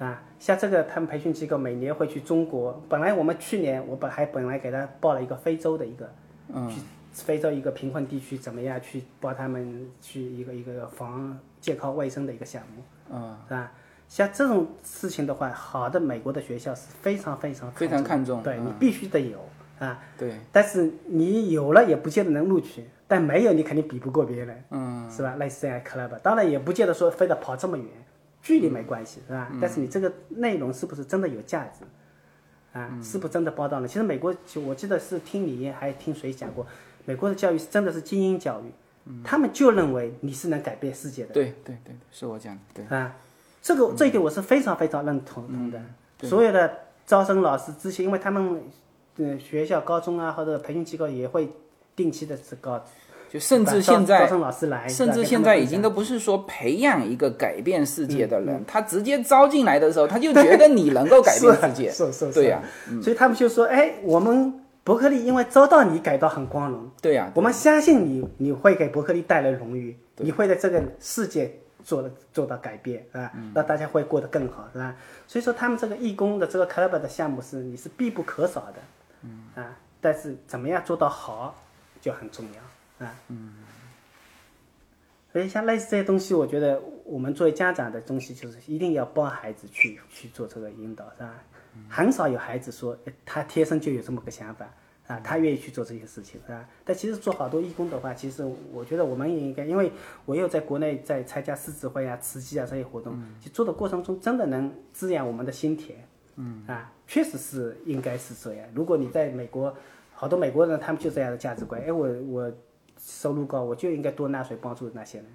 啊，像这个他们培训机构每年会去中国，本来我们去年我本还本来给他报了一个非洲的一个，去非洲一个贫困地区怎么样去帮他们去一个一个防健康卫生的一个项目，嗯，是吧？像这种事情的话，好的美国的学校是非常非常非常看重，对你嗯必须得有啊。对，但是你有了也不见得能录取，但没有你肯定比不过别人，嗯，是吧？类似这样的 club，当然也不见得说非得跑这么远，距离没关系，是吧？但是你这个内容是不是真的有价值？啊，是不是真的报道了？其实美国，就我记得是听你还听谁讲过，美国的教育是真的是精英教育，他们就认为你是能改变世界的。对对对，是我讲的，对，啊，这个这一点我是非常非常认同同的。所有的招生老师之前，因为他们呃学校、高中啊或者培训机构也会定期的是搞，就甚至现在招生老师来，甚至现在已经都不是说培养一个改变世界的人，他直接招进来的时候，他就觉得你能够改变世界，是是是，对呀、所以他们就说，哎，我们伯克利因为招到你改到很光荣，对呀、我们相信你，你会给伯克利带来荣誉，你会在这个世界做的做到改变啊，让大家会过得更好，是吧？所以说他们这个义工的这个 club 的项目是你是必不可少的，嗯。啊，但是怎么样做到好就很重要啊，嗯。所以像类似这些东西，我觉得我们作为家长的东西，就是一定要帮孩子去去做这个引导，是吧？很少有孩子说他天生就有这么个想法啊，他愿意去做这些事情，是吧？但其实做好多义工的话，其实我觉得我们也应该，因为我又在国内在参加狮子会啊、慈济啊这些活动，其实做的过程中真的能滋养我们的心田，嗯啊，确实是应该是这样。如果你在美国，好多美国人他们就这样的价值观，哎，我我收入高，我就应该多纳税帮助那些人。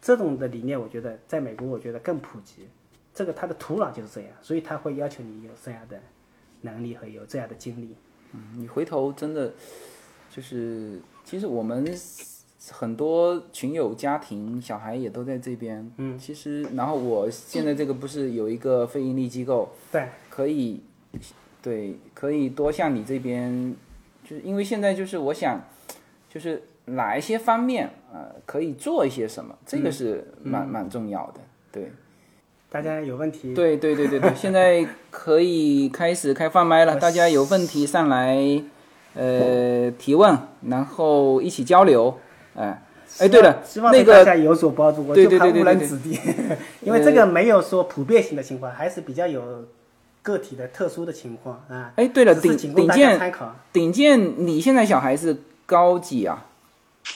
这种的理念，我觉得在美国，我觉得更普及。这个它的土壤就是这样，所以他会要求你有这样的能力和有这样的经历。嗯你回头真的就是，其实我们很多群友家庭小孩也都在这边，嗯，其实然后我现在这个不是有一个非盈利机构，对，可以，对，可以多向你这边，就是因为现在就是我想，就是哪一些方面呃可以做一些什么，这个是蛮、蛮重要的，对。大家有问题，对对对对对，现在可以开始开放麦了，大家有问题上来，呃，提问，然后一起交流，哎、哎，对了希，望那个对大家有所帮助，我对就怕误人子弟，因为这个没有说普遍性的情况，还是比较有个体的特殊的情况啊。哎，对了，顶顶剑参考。顶剑，你现在小孩是高几啊？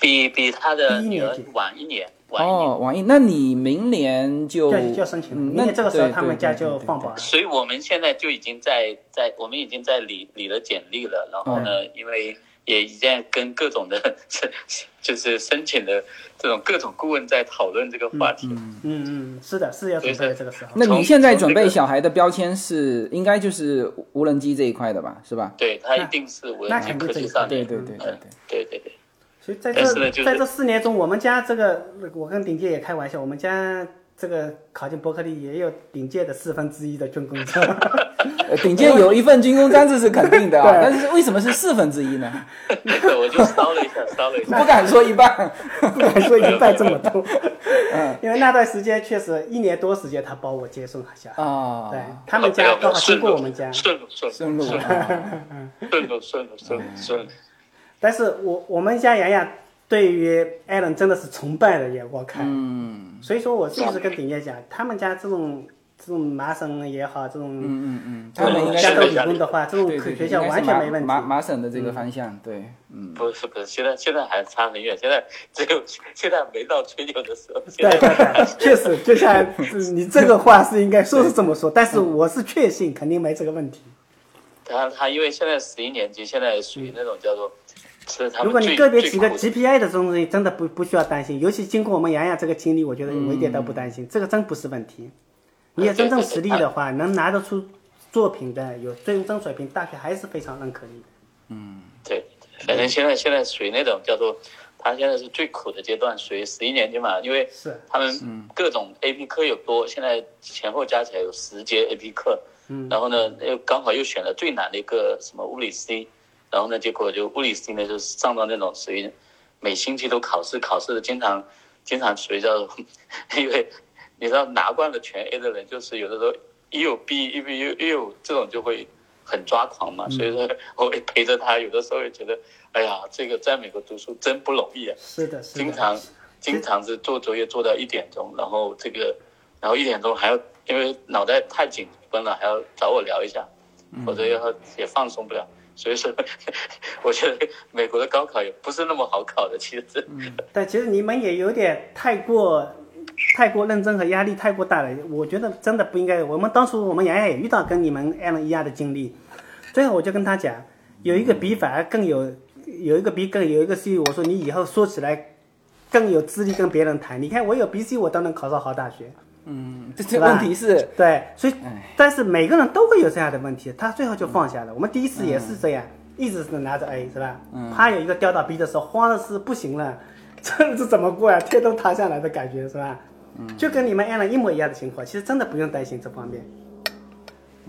比比他的女儿第一年级晚一年，晚一年。哦，网易，那你明年就就就要申请了，嗯明年这个时候他们家就放榜了。所以我们现在就已经在在我们已经在理理了简历了，然后呢，因为也已经在跟各种的 就是申请的这种各种顾问在讨论这个话题。嗯嗯，是的，是要准备的这个时候。那你现在准备小孩的标签是应该就是无人机这一块的吧？是吧？对他一定是无人机科技上的。对对对对。对对对，所以在这在这四年中，我们家这个，我跟顶界也开玩笑，我们家这个考进伯克利也有顶界的四分之一的军功章。呃 顶界有一份军功章，这是肯定的 但是为什么是四分之一呢？那 个我就烧了一下，烧了一下。不敢说一半。不敢说一半这么多，嗯因为那段时间确实一年多时间，他帮我接送小孩，啊，对他们家刚好经过我们家，顺路顺顺路路顺路顺路顺路顺路。但是我我们家洋洋对于艾伦真的是崇拜的眼光看，嗯所以说我是不是跟顶姐讲，他们家这种这种麻省也好，这种嗯嗯嗯，这他们应该是种加州理工的话，这种学校完全没问题。麻麻麻省的这个方向，对，嗯。不是不是，现在现在还差很远，现在只有现在没到吹牛的时候。对对对，确实，就像你这个话是应该说是这么说，但是我是确信肯定没这个问题。他他因为现在十一年级，现在属于那种叫做如果你个别几个最苦的 GPI 的这种东西，真的不不需要担心。尤其经过我们洋洋这个经历，我觉得我一点都不担心，这个真不是问题。你有真正实力的话，能拿得出作品的，有最终水平，大学还是非常认可你的。嗯。对，反正现在现在属于那种叫做，他现在是最苦的阶段，属于十一年级嘛，因为是。他们各种 AP 课有多，现在前后加起来有十节 AP 课，嗯，然后呢又刚好又选了最难的一个什么物理 C，然后呢结果就物理 C 呢就是上到那种属于每星期都考试，考试的经常经常属于叫，因为你知道拿惯了全 A 的人，就是有的时候一有 B 一有一有这种就会很抓狂嘛，所以说 我陪着他，有的时候也觉得，哎呀，这个在美国读书真不容易啊，是的，是的，经常经常是做作业做到一点钟，然后这个，然后一点钟还要因为脑袋太紧绷了，还要找我聊一下，否则要也放松不了。所以说，我觉得美国的高考也不是那么好考的，其实。但其实你们也有点太过。太过认真和压力太过大了，我觉得真的不应该。我们当初我们洋洋也遇到跟你们艾伦一样的经历，最后我就跟他讲，有一个比反而更有，有一个比更有一个 C，我说你以后说起来更有资历跟别人谈。你看我有 B C，我都能考上好大学。嗯，这这问题是对，所以但是每个人都会有这样的问题，他最后就放下了。我们第一次也是这样，一直是拿着 A 是吧？嗯。他有一个掉到 B 的时候，慌的是不行了，这日子怎么过呀？天都塌下来的感觉是吧？嗯就跟你们安了一模一样的情况，其实真的不用担心这方面。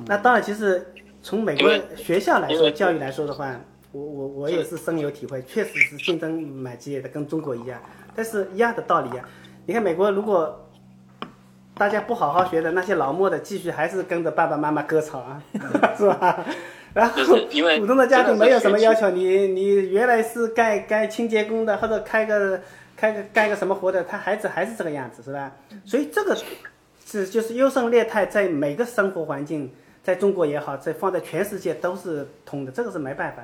那当然，其实从美国学校来说，教育来说的话，我我我也是深有体会，确实是竞争蛮激烈的，跟中国一样。但是一样的道理啊，你看美国如果大家不好好学的那些老墨的，继续还是跟着爸爸妈妈割草啊，是吧？然后普通的家庭没有什么要求，你你原来是干干清洁工的，或者开个。开个干个什么活的，他孩子还是这个样子，是吧？所以这个是就是优胜劣汰，在每个生活环境，在中国也好，在放在全世界都是通的，这个是没办法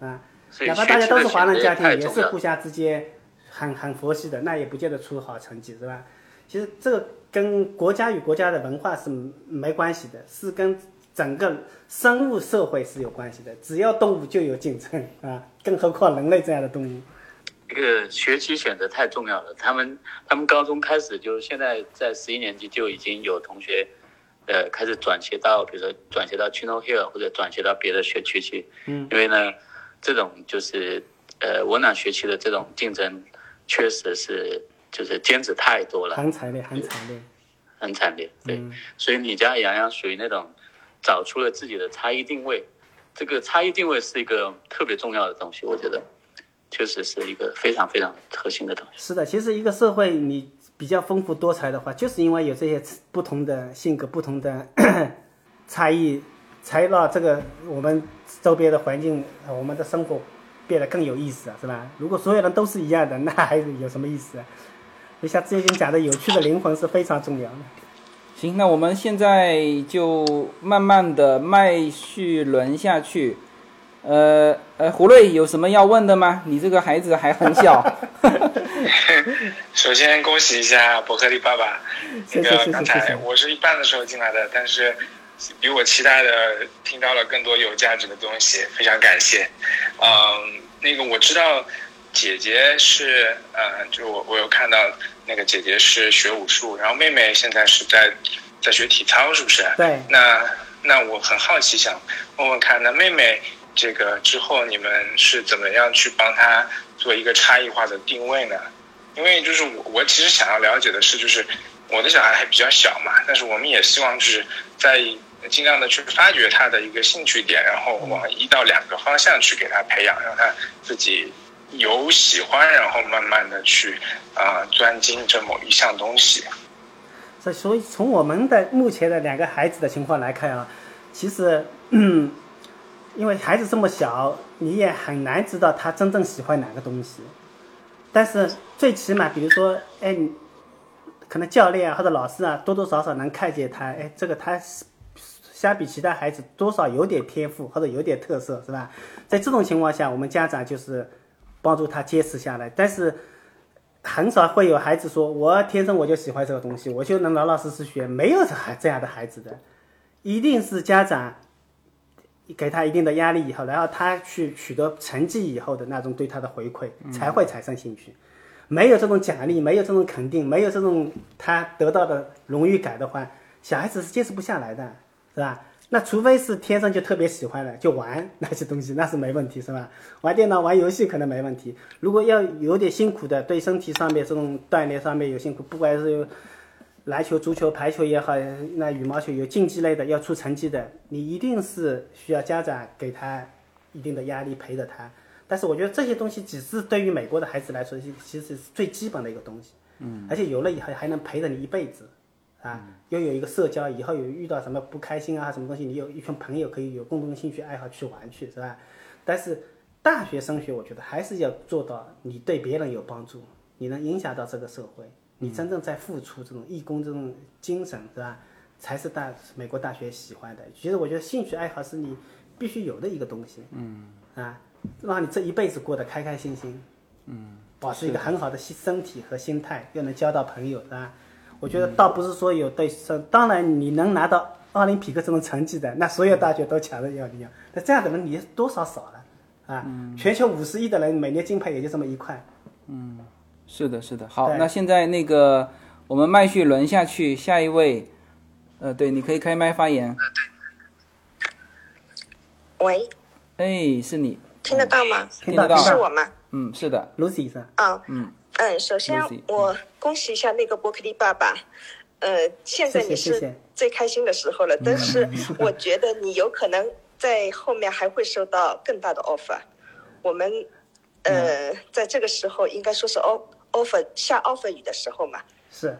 的啊。哪怕大家都是华人家庭，也是互相之间很很佛系的，那也不见得出好成绩，是吧？其实这个跟国家与国家的文化是没关系的，是跟整个生物社会是有关系的。只要动物就有竞争 啊，更何况人类这样的动物。这个学期选择太重要了。他们他们高中开始就是现在在十一年级就已经有同学，呃，开始转学到，比如说转学到 Chino Hill 或者转学到别的学区去。嗯。因为呢，这种就是呃温暖学区的这种竞争，确实是就是兼职太多了。很惨烈，很惨烈。很惨烈，对。所以你家洋洋属于那种找出了自己的差异定位，这个差异定位是一个特别重要的东西，我觉得。确实是一个非常非常核心的东西。是的，其实一个社会你比较丰富多彩的话，就是因为有这些不同的性格、不同的 差异，才让这个我们周边的环境、我们的生活变得更有意思啊，是吧？如果所有人都是一样的，那还有什么意思啊？就像之前讲的，有趣的灵魂是非常重要的。行，那我们现在就慢慢的麦序轮下去。呃呃，胡瑞有什么要问的吗？你这个孩子还很小。首先恭喜一下伯克利爸爸，那个刚才我是一半的时候进来的，但是比我期待的听到了更多有价值的东西，非常感谢。嗯，那个我知道姐姐是呃，就我我有看到那个姐姐是学武术，然后妹妹现在是在在学体操，是不是？对。那那我很好奇，想问问看，那妹妹。这个之后你们是怎么样去帮她做一个差异化的定位呢？因为就是我我其实想要了解的是，就是我的小孩还比较小嘛，但是我们也希望就是在尽量的去发掘他的一个兴趣点，然后往一到两个方向去给他培养，让他自己有喜欢，然后慢慢的去啊钻精这某一项东西。所以，所以从我们的目前的两个孩子的情况来看啊，其实。因为孩子这么小，你也很难知道他真正喜欢哪个东西。但是最起码，比如说，哎，可能教练啊或者老师啊，多多少少能看见他，哎，这个他相比其他孩子多少有点天赋或者有点特色，是吧？在这种情况下，我们家长就是帮助他坚持下来。但是很少会有孩子说，我天生我就喜欢这个东西，我就能老老实实学。没有孩这样的孩子的，一定是家长。给他一定的压力以后，然后他去取得成绩以后的那种对他的回馈，才会产生兴趣。没有这种奖励，没有这种肯定，没有这种他得到的荣誉感的话，小孩子是坚持不下来的，是吧？那除非是天生就特别喜欢的，就玩 那些东西，那是没问题，是吧？玩电脑、玩游戏可能没问题。如果要有点辛苦的，对身体上面这种锻炼上面有辛苦，不管是。篮球、足球、排球也好，那羽毛球有竞技类的要出成绩的，你一定是需要家长给他一定的压力陪着他。但是我觉得这些东西只是对于美国的孩子来说，其实是最基本的一个东西。嗯。而且有了以后还能陪着你一辈子，啊，啊，又有一个社交，以后有遇到什么不开心啊什么东西，你有一群朋友可以有共同的兴趣爱好去玩去，是吧？但是大学升学，我觉得还是要做到你对别人有帮助，你能影响到这个社会，你真正在付出这种义工这种精神，是吧？才是大美国大学喜欢的。其实我觉得兴趣爱好是你必须有的一个东西，嗯，啊，让你这一辈子过得开开心心，嗯，保持一个很好的身身体和心态，又能交到朋友，是吧？我觉得倒不是说有对生，当然你能拿到奥林匹克这种成绩的，那所有大学都抢着要你要。那这样的人你多少少了啊？全球五十亿的人，每年金牌也就这么一块。嗯是的，是的。好，那现在那个我们麦序轮下去，下一位，呃，对，你可以开麦发言。喂，哎，是你，听得到吗？听得到是我吗？嗯，是的，Lucy 是吧？啊，嗯嗯，首先我恭喜一下那个伯克利爸爸，呃，现在你是最开心的时候了，但是我觉得你有可能在后面还会收到更大的 offer。我们呃，在这个时候应该说是 offer 下 offer 雨的时候嘛，是。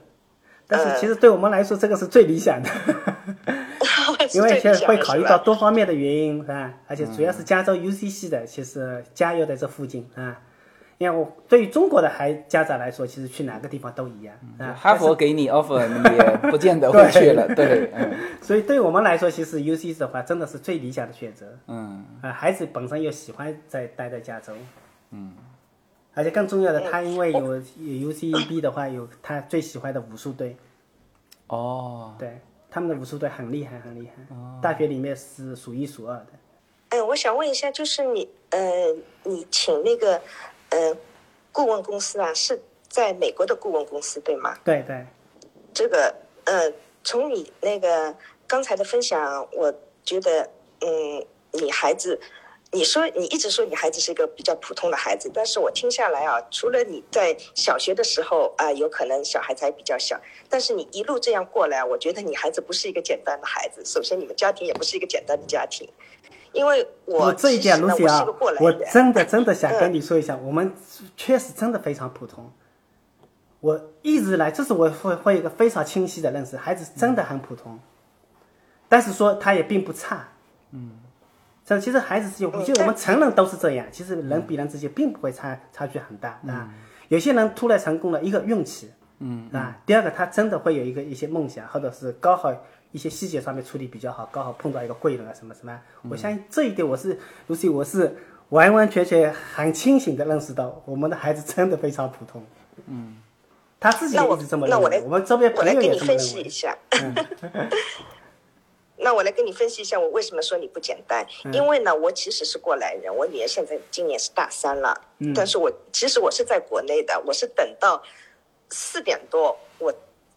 但是其实对我们来说，这个是最理想的 因为现在会考虑到多方面的原因，是吧？而且主要是加州 UCC 的，其实家又在这附近啊。因为我对于中国的孩家长来说，其实去哪个地方都一样啊。哈佛给你 offer，你也不见得会去了，对，嗯。所以对我们来说，其实 UC 的话真的是最理想的选择。嗯，啊，孩子本身又喜欢在待在加州，嗯，而且更重要的，他因为有有 UCB 的话，有他最喜欢的武术队，哦，对，他们的武术队很厉害，很厉害，哦。大学里面是数一数二的。哎，我想问一下，就是你呃，你请那个呃顾问公司啊，是在美国的顾问公司对吗？对对，这个呃，从你那个刚才的分享，我觉得嗯，你孩子，你说你一直说你孩子是一个比较普通的孩子，但是我听下来啊，除了你在小学的时候啊、有可能小孩子还比较小，但是你一路这样过来，我觉得你孩子不是一个简单的孩子。首先，你们家庭也不是一个简单的家庭，因为我我这一点其实呢，Lucy 啊我是过，来我，真的真的想跟你说一下，我们确实真的非常普通。我一直来，这是我会会有一个非常清晰的认识，孩子真的很普通，但是说他也并不差。嗯，这其实孩子之间，我觉得我们成人都是这样，其实人比人之间并不会差差距很大啊。有些人突然成功了，一个运气，嗯啊，第二个他真的会有一个一些梦想，或者是刚好一些细节上面处理比较好，刚好碰到一个贵人啊什么什么。我相信这一点，我是 Lucy，我是完完全全很清醒的认识到，我们的孩子真的非常普通。嗯，他自己那我也一直这么那我来认为，我们周边我来朋友跟你分也这么认为。析一下。那我来跟你分析一下，我为什么说你不简单？嗯因为呢，我其实是过来人，我女儿现在今年是大三了，嗯但是我其实我是在国内的，我是等到四点多，我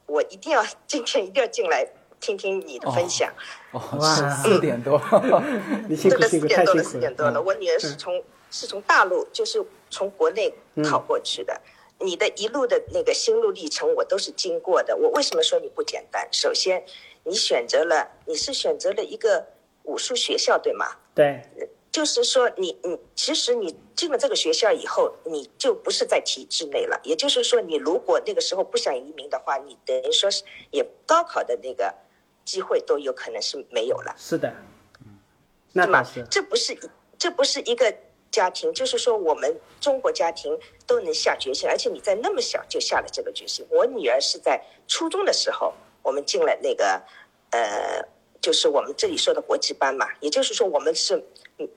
我一定要今天一定要进来听听你的分享。哦，哇是四点多，你辛这个苦辛苦，四点多了，四太辛苦了。点多了。我女儿是从是从大陆，就是从国内嗯考过去的。你的一路的那个心路历程，我都是经过的。我为什么说你不简单？首先，你选择了，你是选择了一个武术学校，对吗？对，就是说你，你其实你进了这个学校以后，你就不是在体制内了。也就是说，你如果那个时候不想移民的话，你等于说是也高考的那个机会都有可能是没有了。是的，那是吗倒是？这不是一这不是一个家庭，就是说我们中国家庭都能下决心，而且你在那么小就下了这个决心。我女儿是在初中的时候，我们进了那个呃，就是我们这里说的国际班嘛，也就是说我们是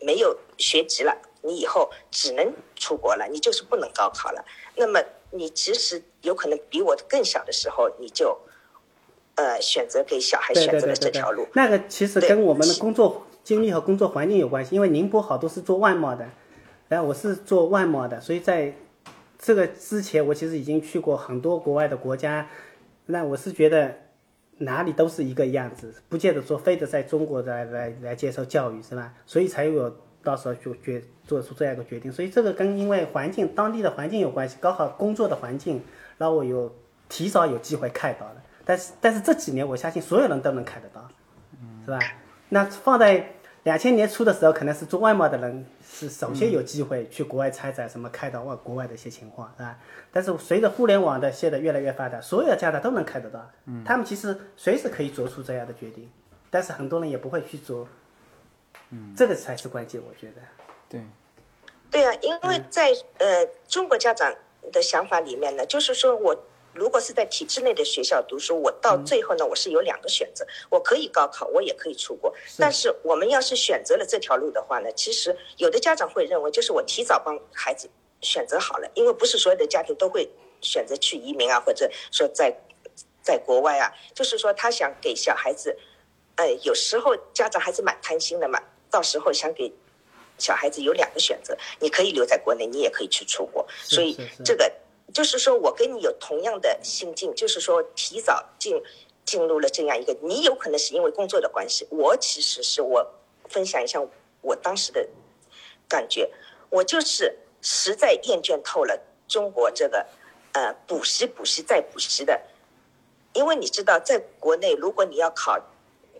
没有学籍了，你以后只能出国了，你就是不能高考了。那么你其实有可能比我更小的时候，你就呃选择给小孩对选择了对对对对这条路。，那个其实跟我们的工作经历和工作环境有关系，因为宁波好多是做外贸的，然后我是做外贸的，所以在这个之前，我其实已经去过很多国外的国家，那我是觉得哪里都是一个样子，不见得说非得在中国来来来接受教育，是吧？所以才有到时候就决做出这样一个决定，所以这个跟因为环境当地的环境有关系，刚好工作的环境让我有提早有机会看到了。但是但是这几年，我相信所有人都能看得到，是吧？那放在两千年初的时候，可能是做外贸的人是首先有机会去国外参展，什么看到外国外的一些情况，是吧？但是随着互联网的现在越来越发达，所有的家长都能看得到，他们其实随时可以做出这样的决定，但是很多人也不会去做，嗯，这个才是关键，我觉得。对，对啊，因为在呃中国家长的想法里面呢，就是说我如果是在体制内的学校读书，我到最后呢，我是有两个选择，我可以高考，我也可以出国。但是我们要是选择了这条路的话呢，其实有的家长会认为，就是我提早帮孩子选择好了，因为不是所有的家庭都会选择去移民啊，或者说在在国外啊，就是说他想给小孩子，呃，有时候家长还是蛮贪心的嘛，到时候想给。小孩子有两个选择，你可以留在国内，你也可以去出国。所以这个就是说我跟你有同样的心境，就是说提早进进入了这样一个，你有可能是因为工作的关系，我其实是我分享一下我当时的感觉，我就是实在厌倦透了中国这个呃补习补习再补习的，因为你知道，在国内如果你要考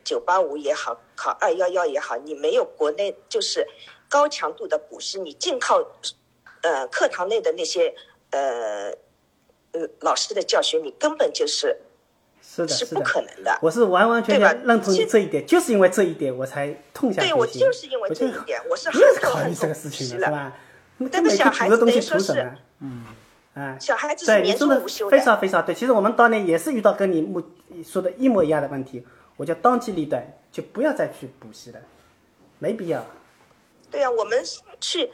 九八五也好，考二幺幺也好，你没有国内就是。高强度的补习，你净靠，呃，课堂内的那些呃，呃，老师的教学，你根本就是是的，是不可能的。我是完完全全认同你这一点，就是因为这一点，我才痛下决心。对我就是因为这一点，我是很考虑这个事情的，是吧？那个小孩子等于说是，嗯，啊，小孩子是年终无休的，非常非常对。其实我们当年也是遇到跟你目说的一模一样的问题，我就当机立断，就不要再去补习了，没必要。对呀，我们去，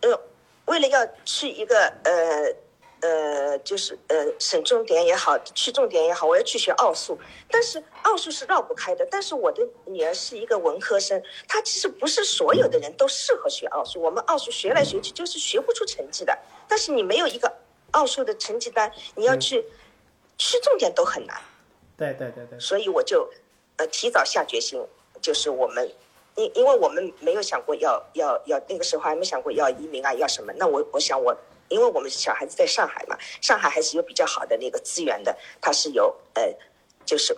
呃，为了要去一个呃呃，就是呃省重点也好，区重点也好，我要去学奥数，但是奥数是绕不开的。但是我的女儿是一个文科生，她其实不是所有的人都适合学奥数。我们奥数学来学去就是学不出成绩的。但是你没有一个奥数的成绩单，你要去去重点都很难。对对对对。所以我就呃提早下决心，就是我们。因因为我们没有想过要要要那个时候还没想过要移民啊要什么，那我我想我，因为我们小孩子在上海嘛，上海还是有比较好的那个资源的，他是有呃就是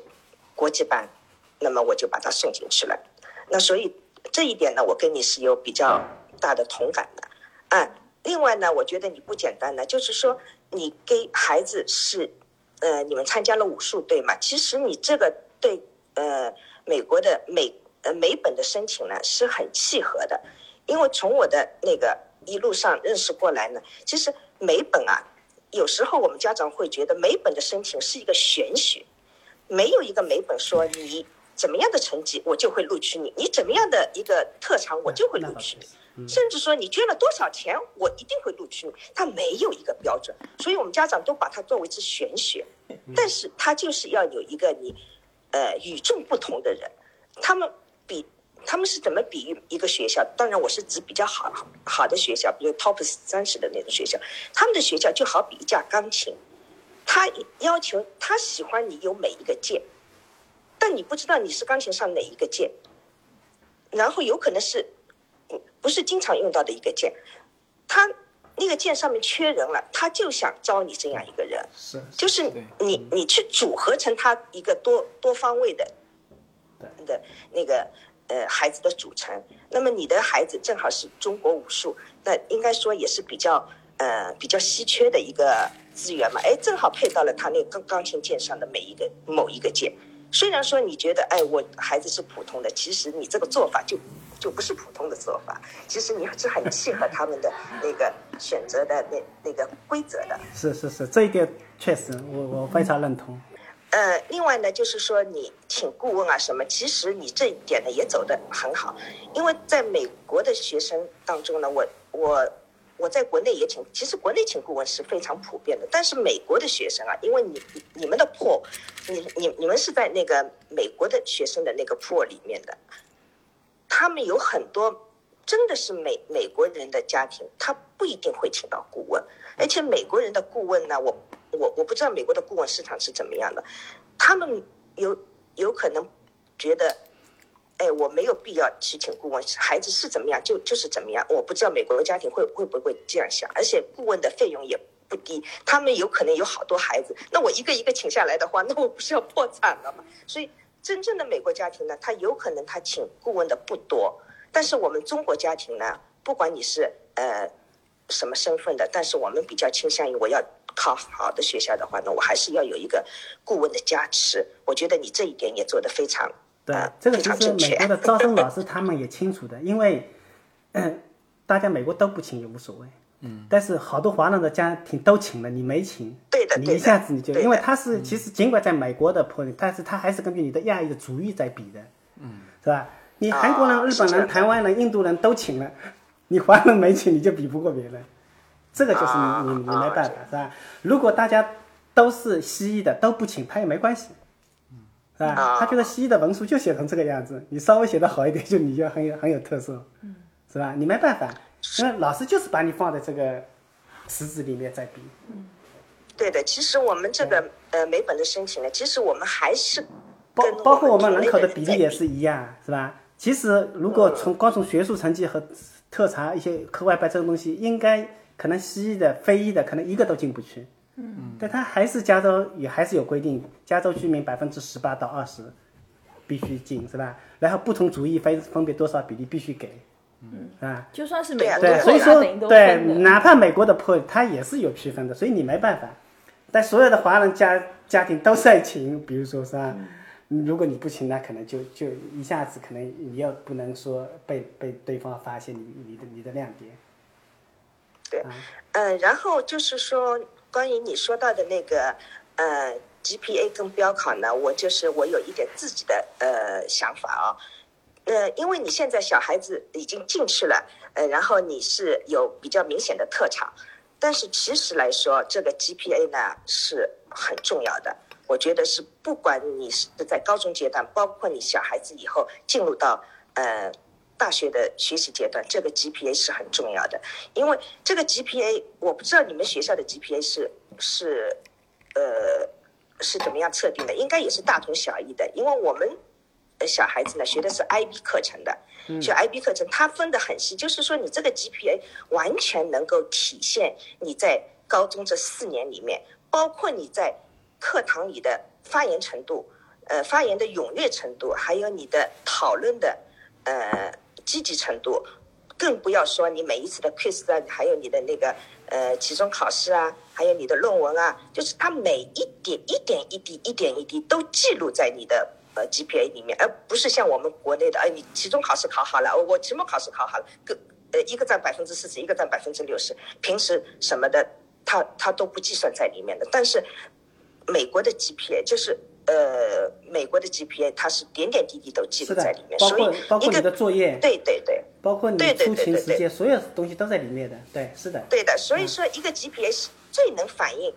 国际班，那么我就把他送进去了。那所以这一点呢，我跟你是有比较大的同感的。啊，另外呢，我觉得你不简单呢，就是说你给孩子是呃你们参加了武术队嘛，其实你这个对呃美国的美。呃，美本的申请呢是很契合的，因为从我的那个一路上认识过来呢，其实美本啊，有时候我们家长会觉得美本的申请是一个玄学，没有一个美本说你怎么样的成绩我就会录取你，你怎么样的一个特长我就会录取你，甚至说你捐了多少钱我一定会录取你，它没有一个标准，所以我们家长都把它作为是玄学，但是它就是要有一个你呃与众不同的人，他们。比他们是怎么比喻一个学校？当然，我是指比较好好的学校，比如 top 三十的那种学校。他们的学校就好比一架钢琴，他要求他喜欢你有每一个键，但你不知道你是钢琴上哪一个键，然后有可能是不是经常用到的一个键，他那个键上面缺人了，他就想招你这样一个人，是就是你你去组合成他一个多多方位的。的那个呃孩子的组成，那么你的孩子正好是中国武术，那应该说也是比较呃比较稀缺的一个资源嘛，哎，正好配到了他那钢钢琴键上的每一个某一个键。虽然说你觉得哎我孩子是普通的，其实你这个做法就就不是普通的做法，其实你是很契合他们的那个选择的那那个规则的。是是是，这一点确实我我非常认同。呃，另外呢，就是说你请顾问啊什么，其实你这一点呢也走得很好，因为在美国的学生当中呢，我我我在国内也请，其实国内请顾问是非常普遍的，但是美国的学生啊，因为你你们的破你你你们是在那个美国的学生的那个破里面的，他们有很多真的是美美国人的家庭，他不一定会请到顾问，而且美国人的顾问呢，我。我我不知道美国的顾问市场是怎么样的，他们有有可能觉得，哎，我没有必要去请顾问，孩子是怎么样就就是怎么样。我不知道美国的家庭会会不会这样想，而且顾问的费用也不低，他们有可能有好多孩子，那我一个一个请下来的话，那我不是要破产了吗？所以真正的美国家庭呢，他有可能他请顾问的不多，但是我们中国家庭呢，不管你是呃什么身份的，但是我们比较倾向于我要考好的学校的话呢，我还是要有一个顾问的加持。我觉得你这一点也做得非常对呃，这个非其实美。国的招生老师 他们也清楚的，因为，嗯，大家美国都不请也无所谓，嗯，但是好多华人的家庭都请了，你没请，对的，你，一下子你就，因为他是其实尽管在美国的 point，但是他还是根据你的亚裔的族裔在比的，嗯，是吧？你韩国人、啊日本人、台湾人、印度人都请了，你华人没请，你就比不过别人，这个就是你、啊你你啊没办法，是吧？如果大家都是西医的都不请，他也没关系。是吧？啊他觉得西医的文书就写成这个样子，你稍微写的好一点，就你就很有很有特色，是吧？你没办法，那老师就是把你放在这个池子里面在比，对的。其实我们这个呃美本的申请呢，其实我们还是包包括我们们人口的比例也是一样，是吧？其实如果从光从学术成绩和特长一些课外班这种东西，应该可能西医的、非医的可能一个都进不去。嗯，但他还是加州也还是有规定，加州居民百分之十八到二十必须进，是吧？然后不同族裔分分别多少比例必须给，嗯，啊。就算是美对啊对，所以说对，哪怕美国的 point 它也是有区分的，所以你没办法。但所有的华人家家庭都在请，比如说是吧？嗯如果你不请，那可能就就一下子可能你又不能说被被对方发现你你的你的亮点。对，嗯，然后就是说，关于你说到的那个呃 GPA 跟标考呢，我就是我有一点自己的呃想法啊、呃，因为你现在小孩子已经进去了，呃，然后你是有比较明显的特长，但是其实来说，这个 GPA 呢是很重要的。我觉得是，不管你是在高中阶段，包括你小孩子以后进入到呃大学的学习阶段，这个 GPA 是很重要的。因为这个 GPA，我不知道你们学校的 GPA 是是呃是怎么样测定的，应该也是大同小异的。因为我们呃小孩子呢学的是 IB 课程的，学 IB 课程它分得很细，就是说你这个 GPA 完全能够体现你在高中这四年里面，包括你在课堂里的发言程度，呃，发言的踊跃程度，还有你的讨论的呃积极程度，更不要说你每一次的 quiz 啊，还有你的那个呃期中考试啊，还有你的论文啊，就是它每一点一点一滴一点一滴都记录在你的呃 GPA 里面，而不是像我们国内的，哎，你期中考试考好了，我期末考试考好了，个呃一个占百分之四十，一个占百分之六十，平时什么的，它它都不计算在里面的。但是美国的 GPA 就是呃美国的 GPA，它是点点滴滴都记录在里面，，包所以括包括你的作业，对对对。包括你对对出对对对勤时间，所有东西都在里面的。对，是的。对的，所以说一个 GPA 是最能反映，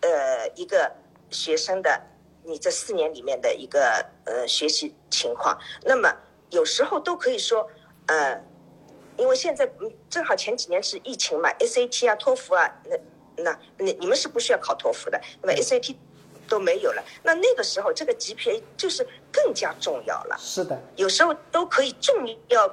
呃，一个学生的你这四年里面的一个呃学习情况。那么有时候都可以说，呃，因为现在嗯正好前几年是疫情嘛，SAT 啊、托福啊，那那你你们是不需要考托福的，那么 SAT 都没有了，那那个时候这个 GPA 就是更加重要了。是的，有时候都可以重要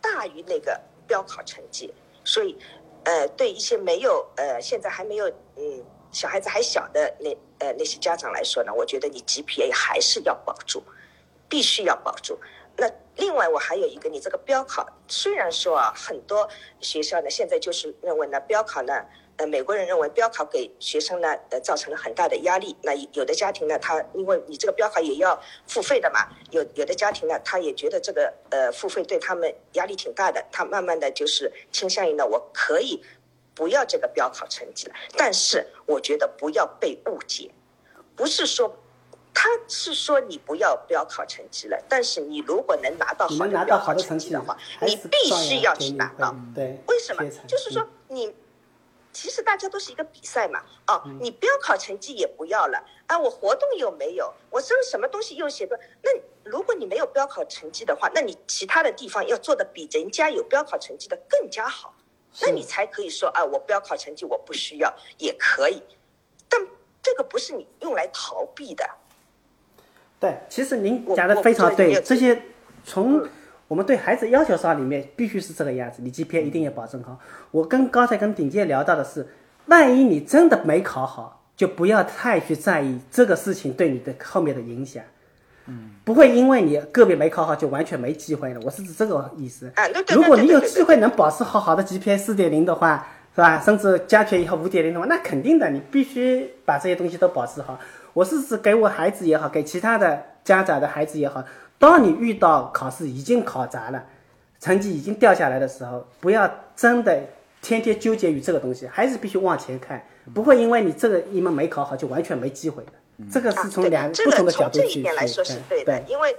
大于那个标考成绩，所以，呃，对一些没有呃现在还没有嗯小孩子还小的那呃那些家长来说呢，我觉得你 GPA 还是要保住，必须要保住。那另外我还有一个，你这个标考虽然说啊很多学校呢现在就是认为呢标考呢。呃，美国人认为标考给学生呢，呃，造成了很大的压力。那有的家庭呢，他因为你这个标考也要付费的嘛，有有的家庭呢，他也觉得这个呃付费对他们压力挺大的，他慢慢的就是倾向于呢，我可以不要这个标考成绩了。但是我觉得不要被误解，不是说他是说你不要标考成绩了，但是你如果能拿到好的标考成绩的话，你必须要去拿到。对，为什么就是说嗯你。其实大家都是一个比赛嘛，哦，你标考成绩也不要了，啊，我活动又没有，我这个什么东西又写不，那如果你没有标考成绩的话，那你其他的地方要做的比人家有标考成绩的更加好，那你才可以说啊，我标考成绩我不需要也可以，但这个不是你用来逃避的，对，其实您讲的非常对，这些从我们对孩子要求上里面必须是这个样子，你 GPA 一定要保证好。我跟刚才跟顶尖聊到的是，万一你真的没考好，就不要太去在意这个事情对你的后面的影响。嗯，不会因为你个别没考好就完全没机会了。我是指这个意思。啊，对对如果你有机会能保持好好的 GPA 四点零的话，是吧？甚至加权以后五点零的话，那肯定的，你必须把这些东西都保持好。我是指给我孩子也好，给其他的家长的孩子也好，当你遇到考试已经考砸了，成绩已经掉下来的时候，不要真的天天纠结于这个东西，还是必须往前看，不会因为你这个一门没考好就完全没机会的。这个是从啊两个不同的角度去一点来说是对的，对。因为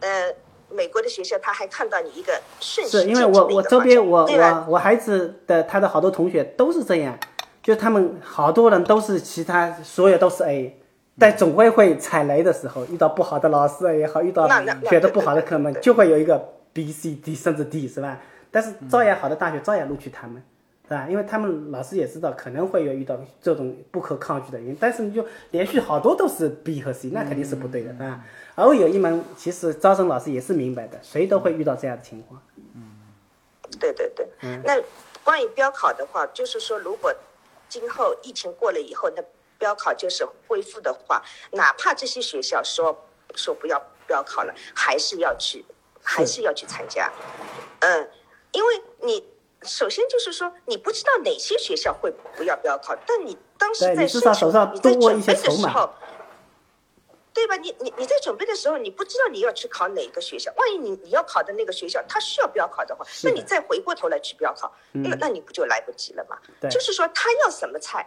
呃，美国的学校他还看到你一个顺是序因为我我周边我？我我孩子的他的好多同学都是这样，就他们好多人都是其他所有都是 A，但总归会踩雷的时候，遇到不好的老师也好，遇到那那那学的不好的科目就会有一个 B、C、D 甚至 D 是吧？但是照样好的大学照样录取他们。是吧？因为他们老师也知道可能会有遇到这种不可抗拒的原因，但是你就连续好多都是 B 和 C，那肯定是不对的，是吧？而有一门其实招生老师也是明白的，谁都会遇到这样的情况。嗯对对对，嗯那关于标考的话，就是说，如果今后疫情过了以后，那标考就是恢复的话，哪怕这些学校说说不要标考了，还是要去，还是要去参加。嗯，因为你首先就是说，你不知道哪些学校会不要标考，但你当时在申请、你在准备的时候。对吧？你你你在准备的时候，你不知道你要去考哪个学校，万一你你要考的那个学校它需要标考的话，那你再回过头来去标考，那那你不就来不及了吗？就是说他要什么菜，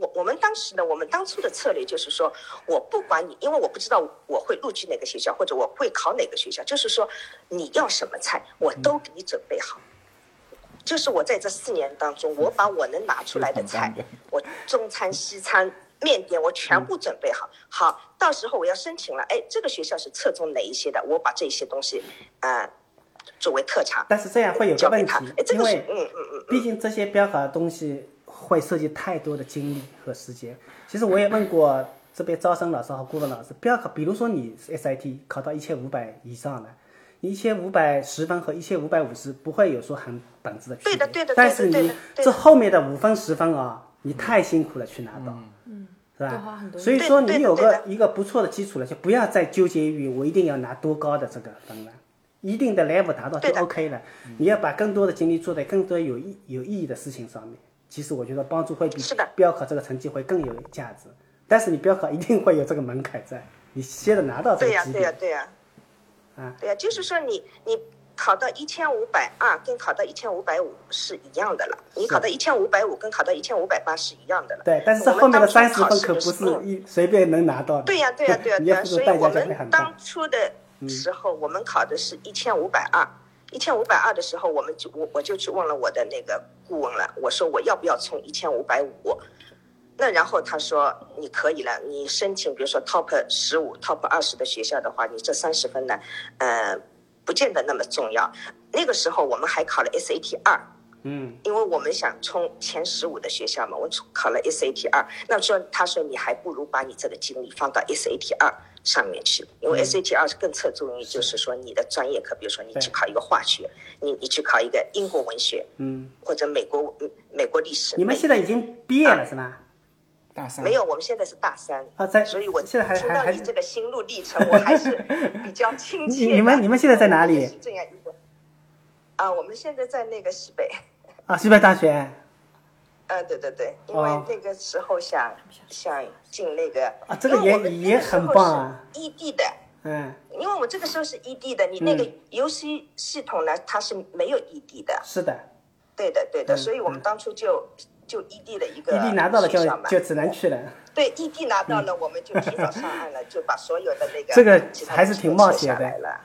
我我们当时呢，我们当初的策略就是说，我不管你，因为我不知道我会录取哪个学校，或者我会考哪个学校，就是说你要什么菜，我都给你准备好。就是我在这四年当中，我把我能拿出来的菜，我中餐、西餐、面点，我全部准备好。好，到时候我要申请了，哎，这个学校是侧重哪一些的，我把这些东西，呃，作为特长但是这样会有个问题因为嗯嗯嗯，毕竟这些标好的东西会涉及太多的精力和时间。其实我也问过这边招生老师和顾问老师，不要考，比如说你 SIT 考到一千五百以上了，一千五百十分和一千五百五十不会有说很本质的区别。对的对的但是你对的对的对的这后面的五分十分啊，你太辛苦了去拿到。嗯是吧很？多所以说你有个一个不错的基础了，就不要再纠结于我一定要拿多高的这个分了，一定的 level 达到就 OK 了。你要把更多的精力做在更多有意有意义的事情上面。其实我觉得帮助会比是的标考这个成绩会更有价值，但是你标考一定会有这个门槛在，你先得拿到这对呀。对呀对呀，啊，对呀，就是说你你考到一千五百二跟考到一千五百五是一样的了，你考到一千五百五跟考到一千五百八是一样的了。对，但是这后面的三十分可不是一随便能拿到的。对呀，对呀，对呀，你对所以我们当。初的时候，我们考的是一千五百二，一千五百二的时候，我们就我我就去问了我的那个顾问了，我说我要不要冲一千五百五？那然后他说你可以了，你申请比如说 top 十五、top 二十的学校的话，你这三十分呢，呃，不见得那么重要。那个时候我们还考了 SAT 二，嗯，因为我们想冲前十五的学校嘛，我考了 SAT 二，那说他说你还不如把你这个精力放到 SAT 二上面去，因为 SAT 二是更侧重于就是说你的专业课，比如说你去考一个化学，你你去考一个英国文学，嗯，或者美国嗯美国历史。你们现在已经毕业了是吗？大三。没有，我们现在是大三啊在所以我现在还听到你这个心路历程，我还是 比较亲切你们你们现在在哪里？这样一个。啊，我们现在在那个西北。啊，西北大学呃，对对对，因为哦那个时候想、想进那个啊这个也也很棒啊是异地的，嗯，因为我这个时候是异地的，你那个游戏系统呢，它是没有异地的，是的，对的对的，嗯所以我们当初就就异地的一个异地拿到了就就只能去了。对异地拿到了，我们就提早上岸了，就把所有的那个这个还是挺冒险的。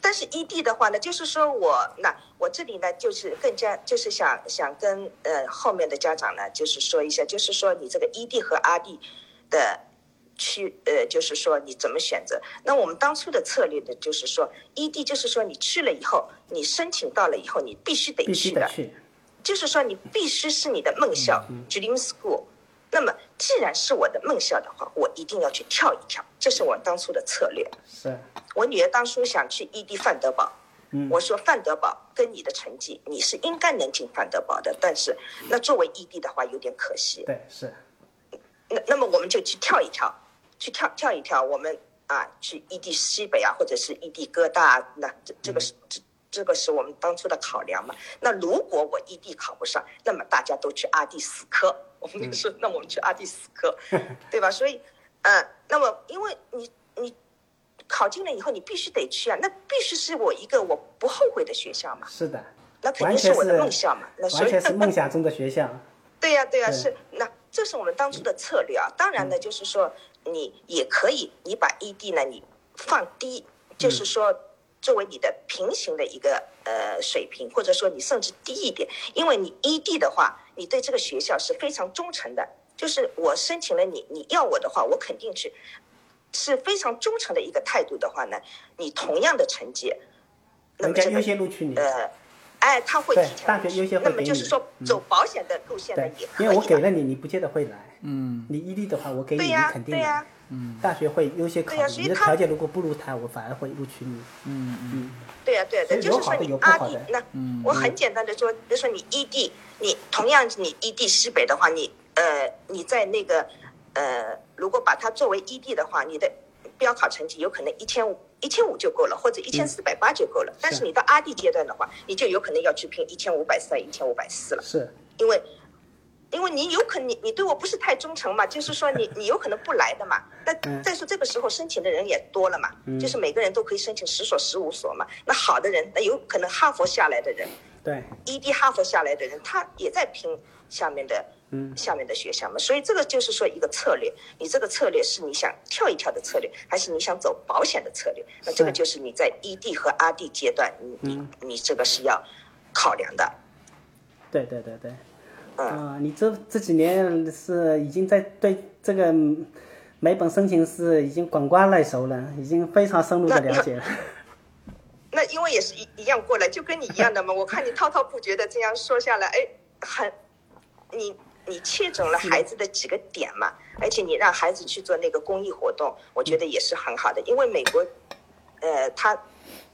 但是异地的话呢，就是说我那我这里呢，就是更加就是想想跟呃后面的家长呢，就是说一下，就是说你这个异地和 R D 的去呃，就是说你怎么选择？那我们当初的策略呢，就是说异地就是说你去了以后，你申请到了以后，你必须得去的，就是说你必须是你的梦校，dream school。那么既然是我的梦校的话，我一定要去跳一跳，这是我当初的策略。是，我女儿当初想去异地范德堡，嗯我说范德堡跟你的成绩，你是应该能进范德堡的，但是那作为异地的话有点可惜。对，是，那那么我们就去跳一跳，去跳跳一跳，我们啊去异地西北啊，或者是异地哥大，那这这个是这这个是我们当初的考量嘛。那如果我异地考不上，那么大家都去阿地死磕，我们就说那我们去阿地死磕，对吧？所以，嗯，那么因为你你考进了以后，你必须得去啊，那必须是我一个我不后悔的学校嘛。是的，那肯定是我的梦想嘛。那所以完全是梦想中的学校。对呀、对呀、对是那这是我们当初的策略啊。当然呢，就是说你也可以，你把 ED 呢你放低，就是说作为你的平行的一个呃水平，或者说你甚至低一点，因为你 ED 的话，你对这个学校是非常忠诚的。就是我申请了你，你要我的话，我肯定去，是非常忠诚的一个态度的话呢，你同样的成绩，那么这个人家优先录取你。呃，哎，他会提前大学优先会那么就是说走保险的路线呢也，可以因为我给了你，你不见得会来。嗯。你异地的话，我给你，你对呀肯定对呀来。嗯。大学会优先考虑，对呀所以他你的条件如果不如他，我反而会录取你。嗯嗯、对呀、对，所以有好的就是说你阿地那我很简单的说，比如说你异地，你同样你异地西北的话，你呃你在那个呃，如果把它作为异地的话，你的标考成绩有可能一千五一千五就够了，或者一千四百八就够了。但是你到阿地阶段的话，你就有可能要去拼一千五百三、一千五百四了。是。因为，因为你有可能你你对我不是太忠诚嘛，就是说你你有可能不来的嘛。那嗯再说这个时候申请的人也多了嘛，就是每个人都可以申请十所十五所嘛。那好的人，那有可能哈佛下来的人对。，ED 哈佛下来的人，他也在拼下面的。嗯下面的学校嘛，所以这个就是说一个策略，你这个策略是你想跳一跳的策略，还是你想走保险的策略？那这个就是你在 ED 和 RD 阶段，你你你这个是要考量的。对对对对。嗯啊、你这这几年是已经在对这个每本申请是已经滚瓜烂熟了，已经非常深入的了解了。那因为也是一一样过来，就跟你一样的嘛。我看你滔滔不绝的这样说下来，哎，很，你你切准了孩子的几个点嘛，而且你让孩子去做那个公益活动，我觉得也是很好的。因为美国，呃，他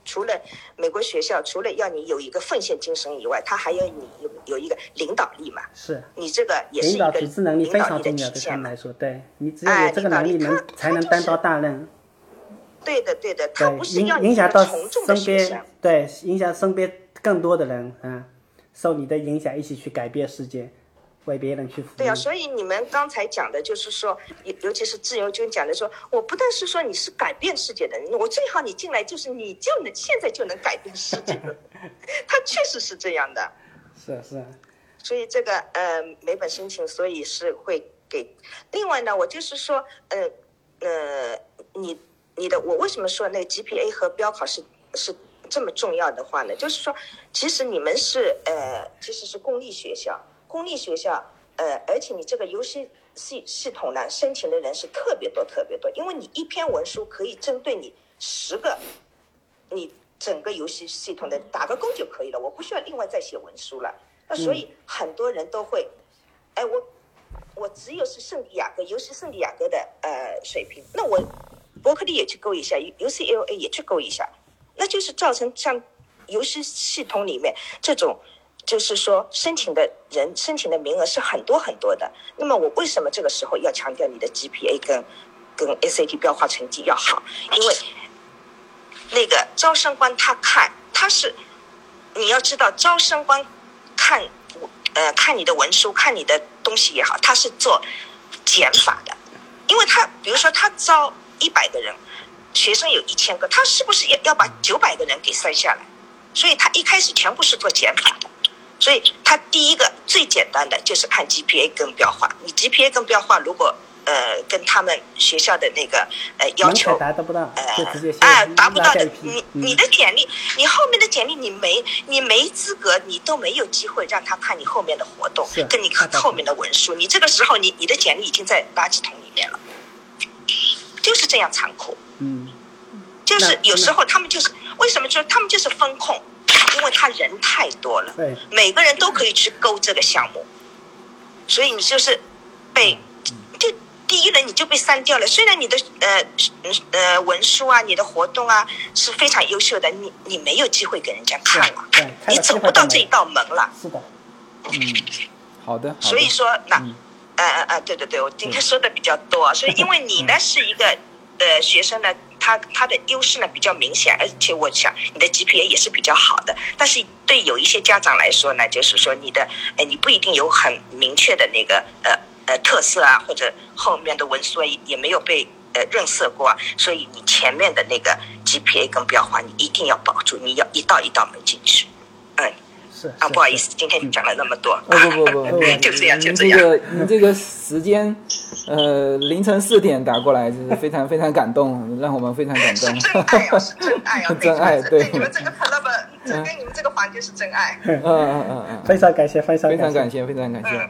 除了美国学校除了要你有一个奉献精神以外，他还要你有有一个领导力嘛。是。你这个也是领导组织能力非常重要，对他。们来说，对你只要有这个能力，能他才能担当大任。对的，对的，他对不，是影要你影响到身边，。对，影响身边更多的人啊，受你的影响一起去改变世界，为别人去服务。对啊，所以你们刚才讲的就是说，尤尤其是自由军讲的说，我不但是说你是改变世界的人，我最好你进来就是你就能现在就能改变世界的，他确实是这样的。是是，所以这个呃每本申请，所以是会给。另外呢，我就是说，呃呃，你你的我为什么说那个 GPA 和标考是是这么重要的话呢？就是说，其实你们是呃其实是公立学校，公立学校呃，而且你这个游戏系系统呢，申请的人是特别多特别多，因为你一篇文书可以针对你十个你整个游戏系统的打个勾就可以了，我不需要另外再写文书了。那所以很多人都会，哎，我我只有是圣地亚哥，尤其圣地亚哥的呃水平，那我伯克利也去勾一下，UCLA 也去勾一下，那就是造成像游戏系统里面这种。就是说，申请的人申请的名额是很多很多的。那么我为什么这个时候要强调你的 GPA 跟跟 SAT 标化成绩要好？因为那个招生官他看他是，你要知道招生官看呃看你的文书看你的东西也好，他是做减法的，因为他比如说他招一百个人，学生有一千个，他是不是要要把九百个人给筛下来？所以他一开始全部是做减法的。所以他第一个最简单的就是看 GPA 跟标化，你 GPA 跟标化如果呃跟他们学校的那个呃要求槛达不到，就直接哎，达不到的你嗯。你的简历，你后面的简历你没你没资格，你都没有机会让他看你后面的活动，跟你看后面的文书，你这个时候你你的简历已经在垃圾桶里面了，就是这样残酷。嗯，就是有时候他们就是为什么说他们就是风控，因为他人太多了，对，每个人都可以去勾这个项目，所以你就是被就第一轮你就被删掉了。虽然你的呃呃文书啊、你的活动啊是非常优秀的，你你没有机会给人家看了。你走不到这一道门了。是的，好的，好的。所以说那嗯。呃呃呃，对对对，我今天说的比较多，所以因为你呢是一个呃学生呢，他他的优势呢比较明显，而且我想你的 GPA 也是比较好的。但是对有一些家长来说呢，就是说你的呃你不一定有很明确的那个呃呃特色啊，或者后面的文书啊也没有被呃润色过啊，所以你前面的那个 GPA 跟标化你一定要保住，你要一道一道门进去。嗯，是啊，不好意思，今天讲了那么多，哦不不不不，就这样就您这这样。个您这个时间，呃，凌晨四点打过来，就是非常非常感动，让我们非常感动。是真爱啊，是 真爱啊，真爱对对你们这个 club，这跟你们这个环节是真爱。嗯嗯嗯嗯，非常感谢，非常非常感谢感谢，非常感谢。嗯。